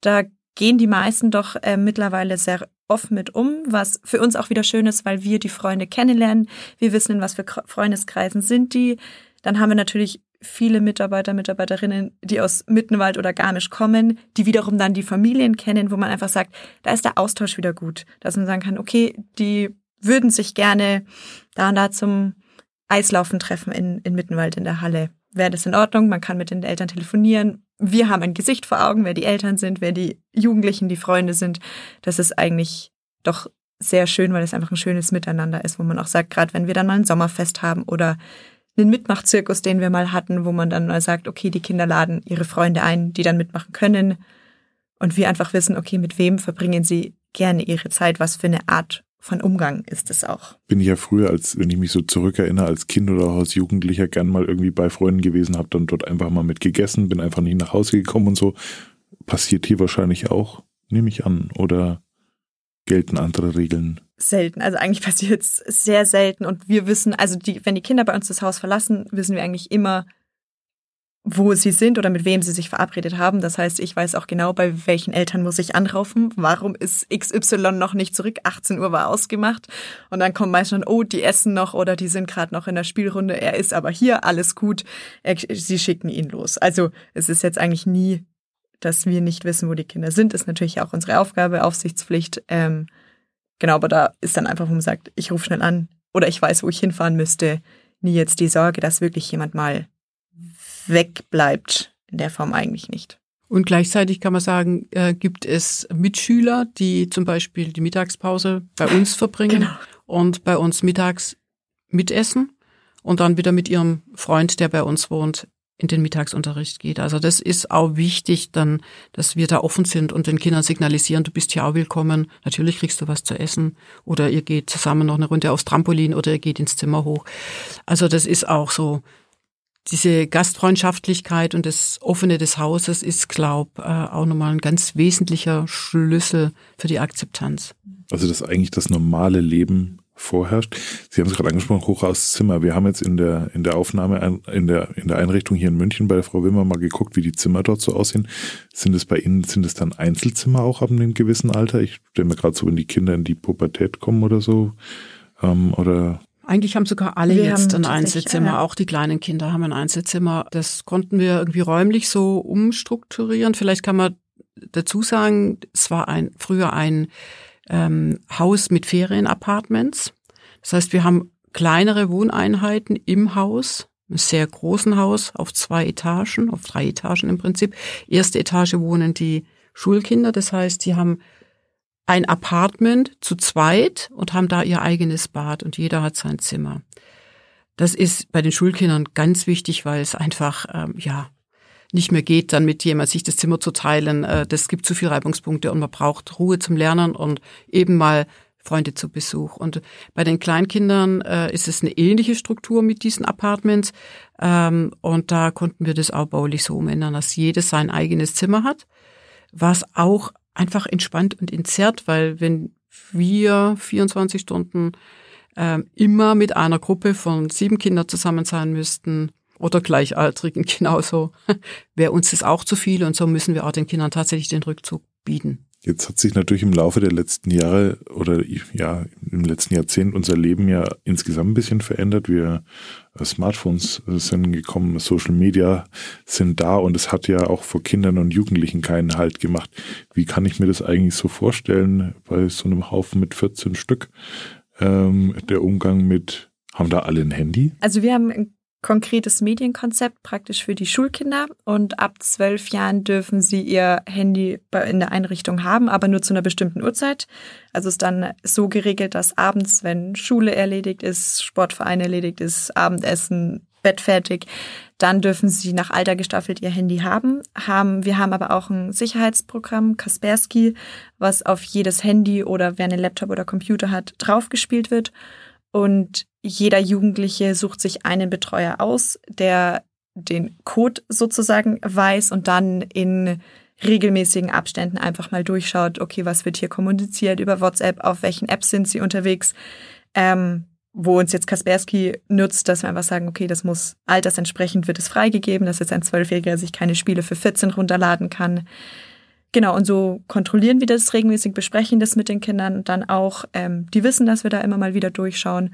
da gehen die meisten doch äh, mittlerweile sehr offen mit um, was für uns auch wieder schön ist, weil wir die Freunde kennenlernen. Wir wissen, in was für Freundeskreisen sind die. Dann haben wir natürlich viele Mitarbeiter, Mitarbeiterinnen, die aus Mittenwald oder Garmisch kommen, die wiederum dann die Familien kennen, wo man einfach sagt, da ist der Austausch wieder gut. Dass man sagen kann, okay, die würden sich gerne da und da zum Eislaufen treffen in, in Mittenwald in der Halle. Wäre das in Ordnung? Man kann mit den Eltern telefonieren. Wir haben ein Gesicht vor Augen, wer die Eltern sind, wer die Jugendlichen, die Freunde sind. Das ist eigentlich doch sehr schön, weil es einfach ein schönes Miteinander ist, wo man auch sagt, gerade wenn wir dann mal ein Sommerfest haben oder einen Mitmachzirkus, den wir mal hatten, wo man dann mal sagt, okay, die Kinder laden ihre Freunde ein, die dann mitmachen können. Und wir einfach wissen, okay, mit wem verbringen sie gerne ihre Zeit, was für eine Art von Umgang ist es auch. Bin ich ja früher, als wenn ich mich so zurückerinnere, als Kind oder als Jugendlicher gern mal irgendwie bei Freunden gewesen, habe dann dort einfach mal mit gegessen, bin einfach nicht nach Hause gekommen und so. Passiert hier wahrscheinlich auch, nehme ich an. Oder gelten andere Regeln? Selten. Also eigentlich passiert es sehr selten. Und wir wissen, also die, wenn die Kinder bei uns das Haus verlassen, wissen wir eigentlich immer, wo sie sind oder mit wem sie sich verabredet haben. Das heißt, ich weiß auch genau, bei welchen Eltern muss ich anrufen. Warum ist XY noch nicht zurück? 18 Uhr war ausgemacht. Und dann kommt meist schon, oh, die essen noch oder die sind gerade noch in der Spielrunde. Er ist aber hier, alles gut. Er, sie schicken ihn los. Also es ist jetzt eigentlich nie, dass wir nicht wissen, wo die Kinder sind. Ist natürlich auch unsere Aufgabe, Aufsichtspflicht. Ähm, genau, aber da ist dann einfach, wo man sagt, ich rufe schnell an oder ich weiß, wo ich hinfahren müsste. Nie jetzt die Sorge, dass wirklich jemand mal wegbleibt. In der Form eigentlich nicht. Und gleichzeitig kann man sagen, äh, gibt es Mitschüler, die zum Beispiel die Mittagspause bei uns verbringen genau. und bei uns mittags mitessen und dann wieder mit ihrem Freund, der bei uns wohnt, in den Mittagsunterricht geht. Also das ist auch wichtig, dann, dass wir da offen sind und den Kindern signalisieren, du bist hier auch willkommen. Natürlich kriegst du was zu essen oder ihr geht zusammen noch eine Runde aufs Trampolin oder ihr geht ins Zimmer hoch. Also das ist auch so diese Gastfreundschaftlichkeit und das Offene des Hauses ist, glaub, äh, auch nochmal ein ganz wesentlicher Schlüssel für die Akzeptanz. Also, dass eigentlich das normale Leben vorherrscht. Sie haben es gerade angesprochen, Hochhauszimmer. Wir haben jetzt in der, in der Aufnahme, in der, in der Einrichtung hier in München bei der Frau Wimmer mal geguckt, wie die Zimmer dort so aussehen. Sind es bei Ihnen, sind es dann Einzelzimmer auch ab einem gewissen Alter? Ich stelle mir gerade so, wenn die Kinder in die Pubertät kommen oder so, ähm, oder eigentlich haben sogar alle wir jetzt ein Einzelzimmer, ja. auch die kleinen Kinder haben ein Einzelzimmer. Das konnten wir irgendwie räumlich so umstrukturieren. Vielleicht kann man dazu sagen, es war ein früher ein ähm, Haus mit Ferienapartments. Das heißt, wir haben kleinere Wohneinheiten im Haus, einem sehr großen Haus auf zwei Etagen, auf drei Etagen im Prinzip. Erste Etage wohnen die Schulkinder, das heißt, die haben ein Apartment zu zweit und haben da ihr eigenes Bad und jeder hat sein Zimmer. Das ist bei den Schulkindern ganz wichtig, weil es einfach, ähm, ja, nicht mehr geht, dann mit jemand sich das Zimmer zu teilen. Äh, das gibt zu viele Reibungspunkte und man braucht Ruhe zum Lernen und eben mal Freunde zu Besuch. Und bei den Kleinkindern äh, ist es eine ähnliche Struktur mit diesen Apartments. Ähm, und da konnten wir das auch baulich so umändern, dass jedes sein eigenes Zimmer hat, was auch einfach entspannt und entzerrt, weil wenn wir 24 Stunden ähm, immer mit einer Gruppe von sieben Kindern zusammen sein müssten oder Gleichaltrigen genauso, wäre uns das auch zu viel und so müssen wir auch den Kindern tatsächlich den Rückzug bieten. Jetzt hat sich natürlich im Laufe der letzten Jahre oder ja im letzten Jahrzehnt unser Leben ja insgesamt ein bisschen verändert. Wir äh, Smartphones sind gekommen, Social Media sind da und es hat ja auch vor Kindern und Jugendlichen keinen Halt gemacht. Wie kann ich mir das eigentlich so vorstellen bei so einem Haufen mit 14 Stück? Ähm, der Umgang mit haben da alle ein Handy? Also wir haben konkretes Medienkonzept praktisch für die Schulkinder und ab zwölf Jahren dürfen sie ihr Handy in der Einrichtung haben, aber nur zu einer bestimmten Uhrzeit. Also ist dann so geregelt, dass abends, wenn Schule erledigt ist, Sportverein erledigt ist, Abendessen, Bett fertig, dann dürfen sie nach Alter gestaffelt ihr Handy haben. haben. Wir haben aber auch ein Sicherheitsprogramm, Kaspersky, was auf jedes Handy oder wer einen Laptop oder Computer hat, draufgespielt wird. Und jeder Jugendliche sucht sich einen Betreuer aus, der den Code sozusagen weiß und dann in regelmäßigen Abständen einfach mal durchschaut, okay, was wird hier kommuniziert über WhatsApp, auf welchen Apps sind sie unterwegs, ähm, wo uns jetzt Kaspersky nutzt, dass wir einfach sagen, okay, das muss altersentsprechend wird es freigegeben, dass jetzt ein Zwölfjähriger sich keine Spiele für 14 runterladen kann. Genau, und so kontrollieren wir das regelmäßig, besprechen das mit den Kindern dann auch. Ähm, die wissen, dass wir da immer mal wieder durchschauen.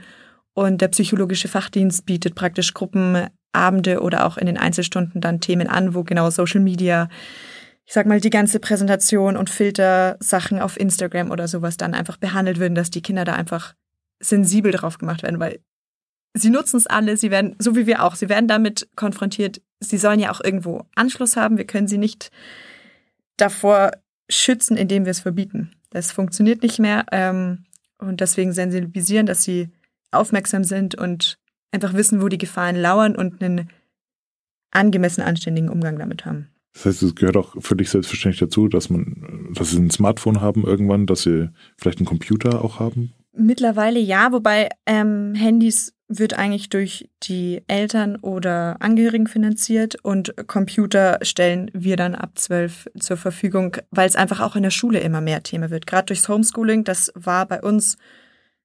Und der psychologische Fachdienst bietet praktisch Gruppenabende oder auch in den Einzelstunden dann Themen an, wo genau Social Media, ich sag mal, die ganze Präsentation und Filtersachen auf Instagram oder sowas dann einfach behandelt würden, dass die Kinder da einfach sensibel drauf gemacht werden, weil sie nutzen es alle, sie werden, so wie wir auch, sie werden damit konfrontiert, sie sollen ja auch irgendwo Anschluss haben, wir können sie nicht davor schützen, indem wir es verbieten. Das funktioniert nicht mehr ähm, und deswegen sensibilisieren, dass sie aufmerksam sind und einfach wissen, wo die Gefahren lauern und einen angemessen anständigen Umgang damit haben. Das heißt, es gehört auch völlig selbstverständlich dazu, dass man, dass sie ein Smartphone haben irgendwann, dass sie vielleicht einen Computer auch haben? Mittlerweile ja, wobei ähm, Handys wird eigentlich durch die Eltern oder Angehörigen finanziert und Computer stellen wir dann ab zwölf zur Verfügung, weil es einfach auch in der Schule immer mehr Thema wird. Gerade durchs Homeschooling, das war bei uns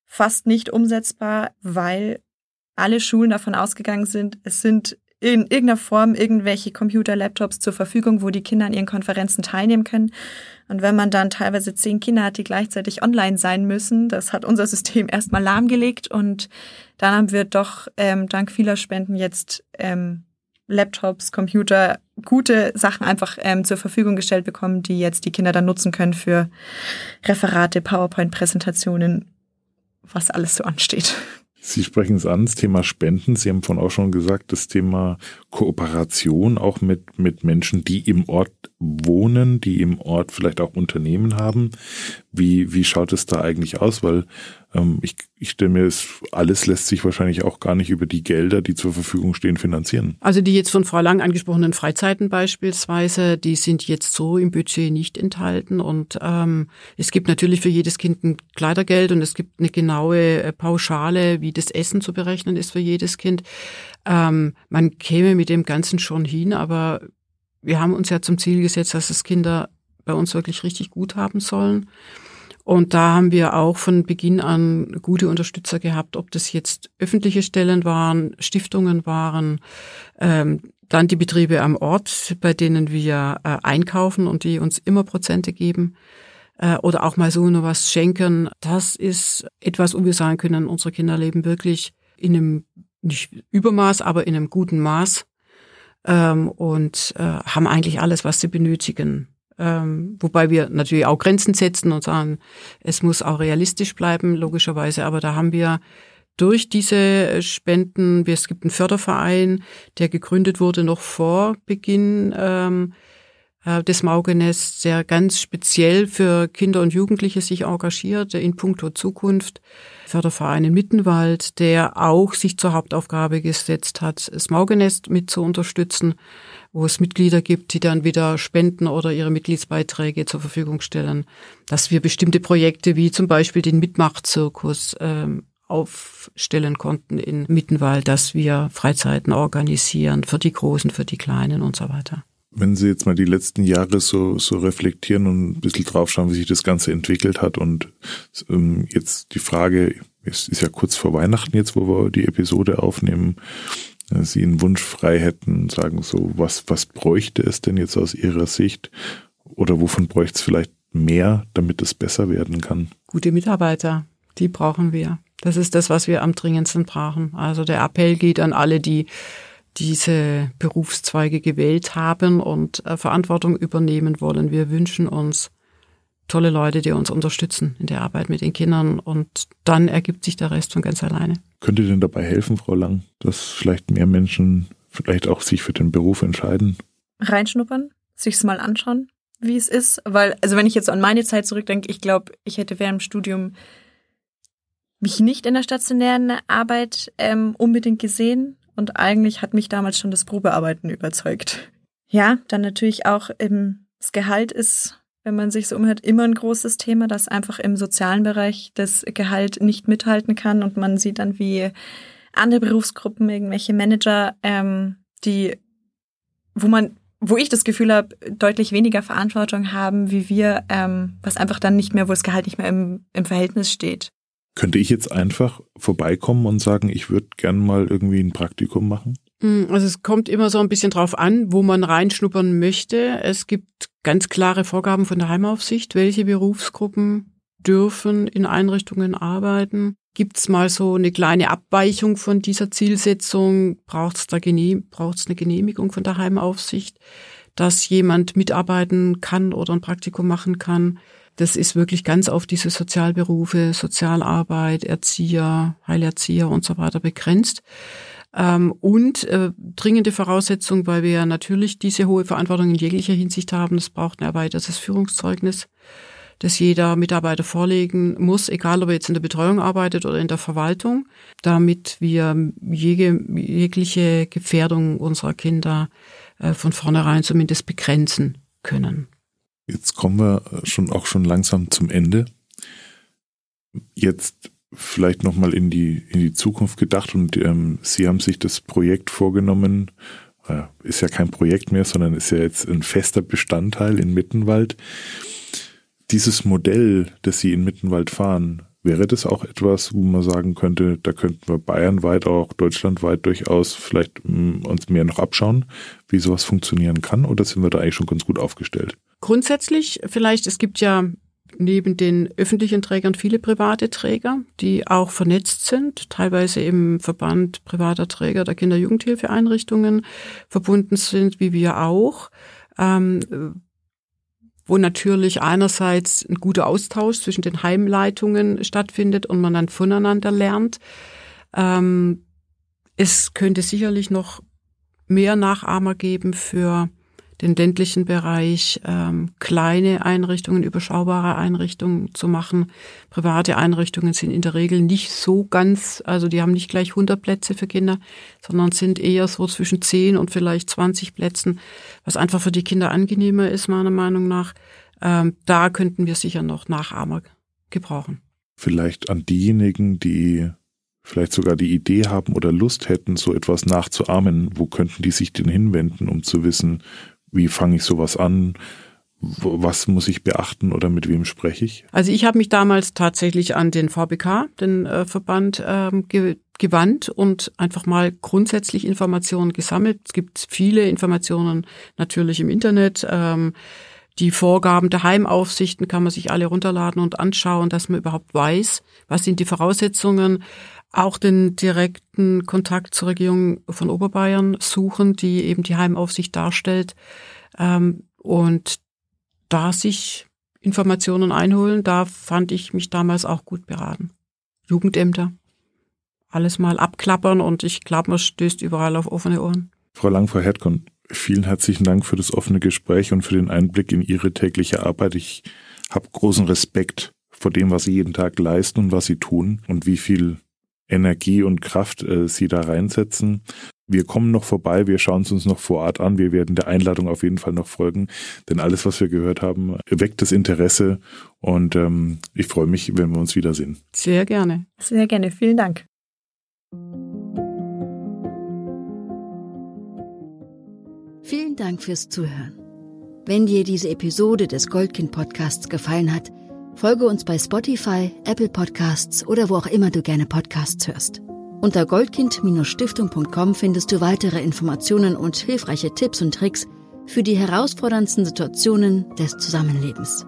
fast nicht umsetzbar, weil alle Schulen davon ausgegangen sind, es sind in irgendeiner Form irgendwelche Computer, Laptops zur Verfügung, wo die Kinder an ihren Konferenzen teilnehmen können. Und wenn man dann teilweise zehn Kinder hat, die gleichzeitig online sein müssen, das hat unser System erstmal lahmgelegt und dann haben wir doch ähm, dank vieler Spenden jetzt ähm, Laptops, Computer, gute Sachen einfach ähm, zur Verfügung gestellt bekommen, die jetzt die Kinder dann nutzen können für Referate, PowerPoint-Präsentationen, was alles so ansteht. Sie sprechen es an, das Thema Spenden. Sie haben vorhin auch schon gesagt, das Thema Kooperation auch mit, mit Menschen, die im Ort wohnen, die im Ort vielleicht auch Unternehmen haben. Wie, wie schaut es da eigentlich aus? Weil ähm, ich, ich stelle mir, es, alles lässt sich wahrscheinlich auch gar nicht über die Gelder, die zur Verfügung stehen, finanzieren. Also die jetzt von Frau Lang angesprochenen Freizeiten beispielsweise, die sind jetzt so im Budget nicht enthalten. Und ähm, es gibt natürlich für jedes Kind ein Kleidergeld und es gibt eine genaue äh, Pauschale, wie das Essen zu berechnen ist für jedes Kind. Ähm, man käme mit dem Ganzen schon hin, aber wir haben uns ja zum Ziel gesetzt, dass es Kinder bei uns wirklich richtig gut haben sollen. Und da haben wir auch von Beginn an gute Unterstützer gehabt, ob das jetzt öffentliche Stellen waren, Stiftungen waren, ähm, dann die Betriebe am Ort, bei denen wir äh, einkaufen und die uns immer Prozente geben äh, oder auch mal so nur was schenken. Das ist etwas, wo wir sagen können, unsere Kinder leben wirklich in einem nicht Übermaß, aber in einem guten Maß ähm, und äh, haben eigentlich alles, was sie benötigen. Ähm, wobei wir natürlich auch Grenzen setzen und sagen, es muss auch realistisch bleiben, logischerweise. Aber da haben wir durch diese Spenden, es gibt einen Förderverein, der gegründet wurde noch vor Beginn ähm, äh, des Maugenests, der ganz speziell für Kinder und Jugendliche sich engagiert, in puncto Zukunft. Förderverein in Mittenwald, der auch sich zur Hauptaufgabe gesetzt hat, das Maugenest mit zu unterstützen wo es Mitglieder gibt, die dann wieder spenden oder ihre Mitgliedsbeiträge zur Verfügung stellen, dass wir bestimmte Projekte wie zum Beispiel den Mitmachzirkus ähm, aufstellen konnten in Mittenwald, dass wir Freizeiten organisieren für die Großen, für die Kleinen und so weiter. Wenn Sie jetzt mal die letzten Jahre so, so reflektieren und ein bisschen draufschauen, wie sich das Ganze entwickelt hat und ähm, jetzt die Frage, es ist ja kurz vor Weihnachten jetzt, wo wir die Episode aufnehmen, Sie einen Wunsch frei hätten, sagen so, was, was bräuchte es denn jetzt aus Ihrer Sicht? Oder wovon bräuchte es vielleicht mehr, damit es besser werden kann? Gute Mitarbeiter, die brauchen wir. Das ist das, was wir am dringendsten brauchen. Also der Appell geht an alle, die diese Berufszweige gewählt haben und äh, Verantwortung übernehmen wollen. Wir wünschen uns tolle Leute, die uns unterstützen in der Arbeit mit den Kindern und dann ergibt sich der Rest von ganz alleine. Könnte denn dabei helfen, Frau Lang, dass vielleicht mehr Menschen vielleicht auch sich für den Beruf entscheiden? Reinschnuppern, sich's mal anschauen, wie es ist, weil also wenn ich jetzt an meine Zeit zurückdenke, ich glaube, ich hätte während dem Studium mich nicht in der stationären Arbeit ähm, unbedingt gesehen und eigentlich hat mich damals schon das Probearbeiten überzeugt. Ja, dann natürlich auch ähm, das Gehalt ist wenn man sich so umhört, immer ein großes Thema, dass einfach im sozialen Bereich das Gehalt nicht mithalten kann und man sieht dann, wie andere Berufsgruppen, irgendwelche Manager, ähm, die, wo man wo ich das Gefühl habe, deutlich weniger Verantwortung haben, wie wir, ähm, was einfach dann nicht mehr, wo das Gehalt nicht mehr im, im Verhältnis steht. Könnte ich jetzt einfach vorbeikommen und sagen, ich würde gern mal irgendwie ein Praktikum machen? Hm, also es kommt immer so ein bisschen drauf an, wo man reinschnuppern möchte. Es gibt ganz klare Vorgaben von der Heimaufsicht, welche Berufsgruppen dürfen in Einrichtungen arbeiten. Gibt es mal so eine kleine Abweichung von dieser Zielsetzung? Braucht es braucht's eine Genehmigung von der Heimaufsicht, dass jemand mitarbeiten kann oder ein Praktikum machen kann? Das ist wirklich ganz auf diese Sozialberufe, Sozialarbeit, Erzieher, Heilerzieher und so weiter begrenzt. Ähm, und äh, dringende Voraussetzung, weil wir ja natürlich diese hohe Verantwortung in jeglicher Hinsicht haben, es braucht ein erweitertes Führungszeugnis das jeder Mitarbeiter vorlegen muss, egal ob er jetzt in der Betreuung arbeitet oder in der Verwaltung, damit wir jegliche Gefährdung unserer Kinder äh, von vornherein zumindest begrenzen können. Jetzt kommen wir schon auch schon langsam zum Ende. Jetzt vielleicht nochmal in die, in die Zukunft gedacht und ähm, Sie haben sich das Projekt vorgenommen, äh, ist ja kein Projekt mehr, sondern ist ja jetzt ein fester Bestandteil in Mittenwald dieses Modell, das Sie in Mittenwald fahren, wäre das auch etwas, wo man sagen könnte, da könnten wir bayernweit, auch deutschlandweit durchaus vielleicht mm, uns mehr noch abschauen, wie sowas funktionieren kann? Oder sind wir da eigentlich schon ganz gut aufgestellt? Grundsätzlich vielleicht, es gibt ja neben den öffentlichen Trägern viele private Träger, die auch vernetzt sind, teilweise im Verband privater Träger der Kinder-Jugendhilfeeinrichtungen verbunden sind, wie wir auch. Ähm, wo natürlich einerseits ein guter Austausch zwischen den Heimleitungen stattfindet und man dann voneinander lernt. Ähm, es könnte sicherlich noch mehr Nachahmer geben für den ländlichen Bereich ähm, kleine Einrichtungen, überschaubare Einrichtungen zu machen. Private Einrichtungen sind in der Regel nicht so ganz, also die haben nicht gleich 100 Plätze für Kinder, sondern sind eher so zwischen 10 und vielleicht 20 Plätzen, was einfach für die Kinder angenehmer ist, meiner Meinung nach. Ähm, da könnten wir sicher noch Nachahmer gebrauchen. Vielleicht an diejenigen, die vielleicht sogar die Idee haben oder Lust hätten, so etwas nachzuahmen, wo könnten die sich denn hinwenden, um zu wissen, wie fange ich sowas an? Was muss ich beachten oder mit wem spreche ich? Also ich habe mich damals tatsächlich an den VBK, den äh, Verband, ähm, ge gewandt und einfach mal grundsätzlich Informationen gesammelt. Es gibt viele Informationen natürlich im Internet. Ähm, die Vorgaben der Heimaufsichten kann man sich alle runterladen und anschauen, dass man überhaupt weiß, was sind die Voraussetzungen. Auch den direkten Kontakt zur Regierung von Oberbayern suchen, die eben die Heimaufsicht darstellt. Ähm, und da sich Informationen einholen, da fand ich mich damals auch gut beraten. Jugendämter, alles mal abklappern und ich glaube, man stößt überall auf offene Ohren. Frau Langfrau Herdkon, vielen herzlichen Dank für das offene Gespräch und für den Einblick in Ihre tägliche Arbeit. Ich habe großen Respekt vor dem, was Sie jeden Tag leisten und was Sie tun und wie viel Energie und Kraft äh, Sie da reinsetzen. Wir kommen noch vorbei, wir schauen es uns noch vor Ort an, wir werden der Einladung auf jeden Fall noch folgen, denn alles, was wir gehört haben, weckt das Interesse und ähm, ich freue mich, wenn wir uns wiedersehen. Sehr gerne. Sehr gerne, vielen Dank. Vielen Dank fürs Zuhören. Wenn dir diese Episode des Goldkind Podcasts gefallen hat, folge uns bei Spotify, Apple Podcasts oder wo auch immer du gerne Podcasts hörst. Unter goldkind-stiftung.com findest du weitere Informationen und hilfreiche Tipps und Tricks für die herausforderndsten Situationen des Zusammenlebens.